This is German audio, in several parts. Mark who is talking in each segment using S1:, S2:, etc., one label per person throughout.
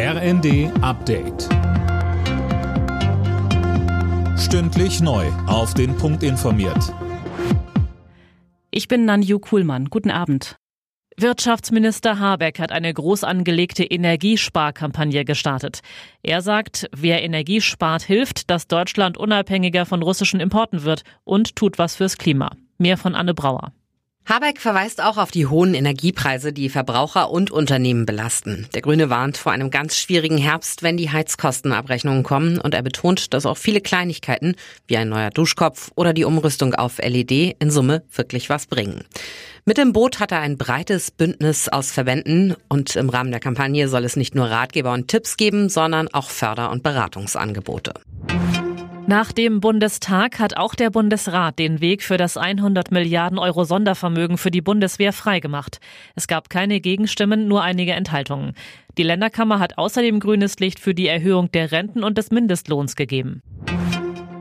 S1: RND Update. Stündlich neu. Auf den Punkt informiert.
S2: Ich bin Nanju Kuhlmann. Guten Abend. Wirtschaftsminister Habeck hat eine groß angelegte Energiesparkampagne gestartet. Er sagt, wer Energie spart, hilft, dass Deutschland unabhängiger von russischen Importen wird und tut was fürs Klima. Mehr von Anne Brauer.
S3: Habeck verweist auch auf die hohen Energiepreise, die Verbraucher und Unternehmen belasten. Der Grüne warnt vor einem ganz schwierigen Herbst, wenn die Heizkostenabrechnungen kommen und er betont, dass auch viele Kleinigkeiten wie ein neuer Duschkopf oder die Umrüstung auf LED in Summe wirklich was bringen. Mit dem Boot hat er ein breites Bündnis aus Verbänden und im Rahmen der Kampagne soll es nicht nur Ratgeber und Tipps geben, sondern auch Förder- und Beratungsangebote.
S2: Nach dem Bundestag hat auch der Bundesrat den Weg für das 100 Milliarden Euro Sondervermögen für die Bundeswehr freigemacht. Es gab keine Gegenstimmen, nur einige Enthaltungen. Die Länderkammer hat außerdem grünes Licht für die Erhöhung der Renten und des Mindestlohns gegeben.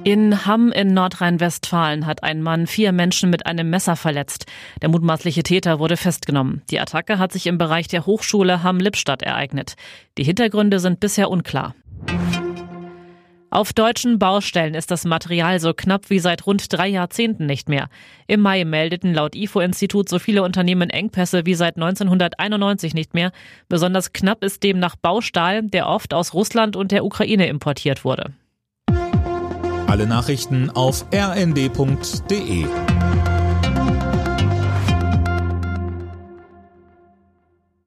S2: In Hamm in Nordrhein-Westfalen hat ein Mann vier Menschen mit einem Messer verletzt. Der mutmaßliche Täter wurde festgenommen. Die Attacke hat sich im Bereich der Hochschule Hamm-Lippstadt ereignet. Die Hintergründe sind bisher unklar. Auf deutschen Baustellen ist das Material so knapp wie seit rund drei Jahrzehnten nicht mehr. Im Mai meldeten laut IFO-Institut so viele Unternehmen Engpässe wie seit 1991 nicht mehr. Besonders knapp ist demnach Baustahl, der oft aus Russland und der Ukraine importiert wurde.
S1: Alle Nachrichten auf rnd.de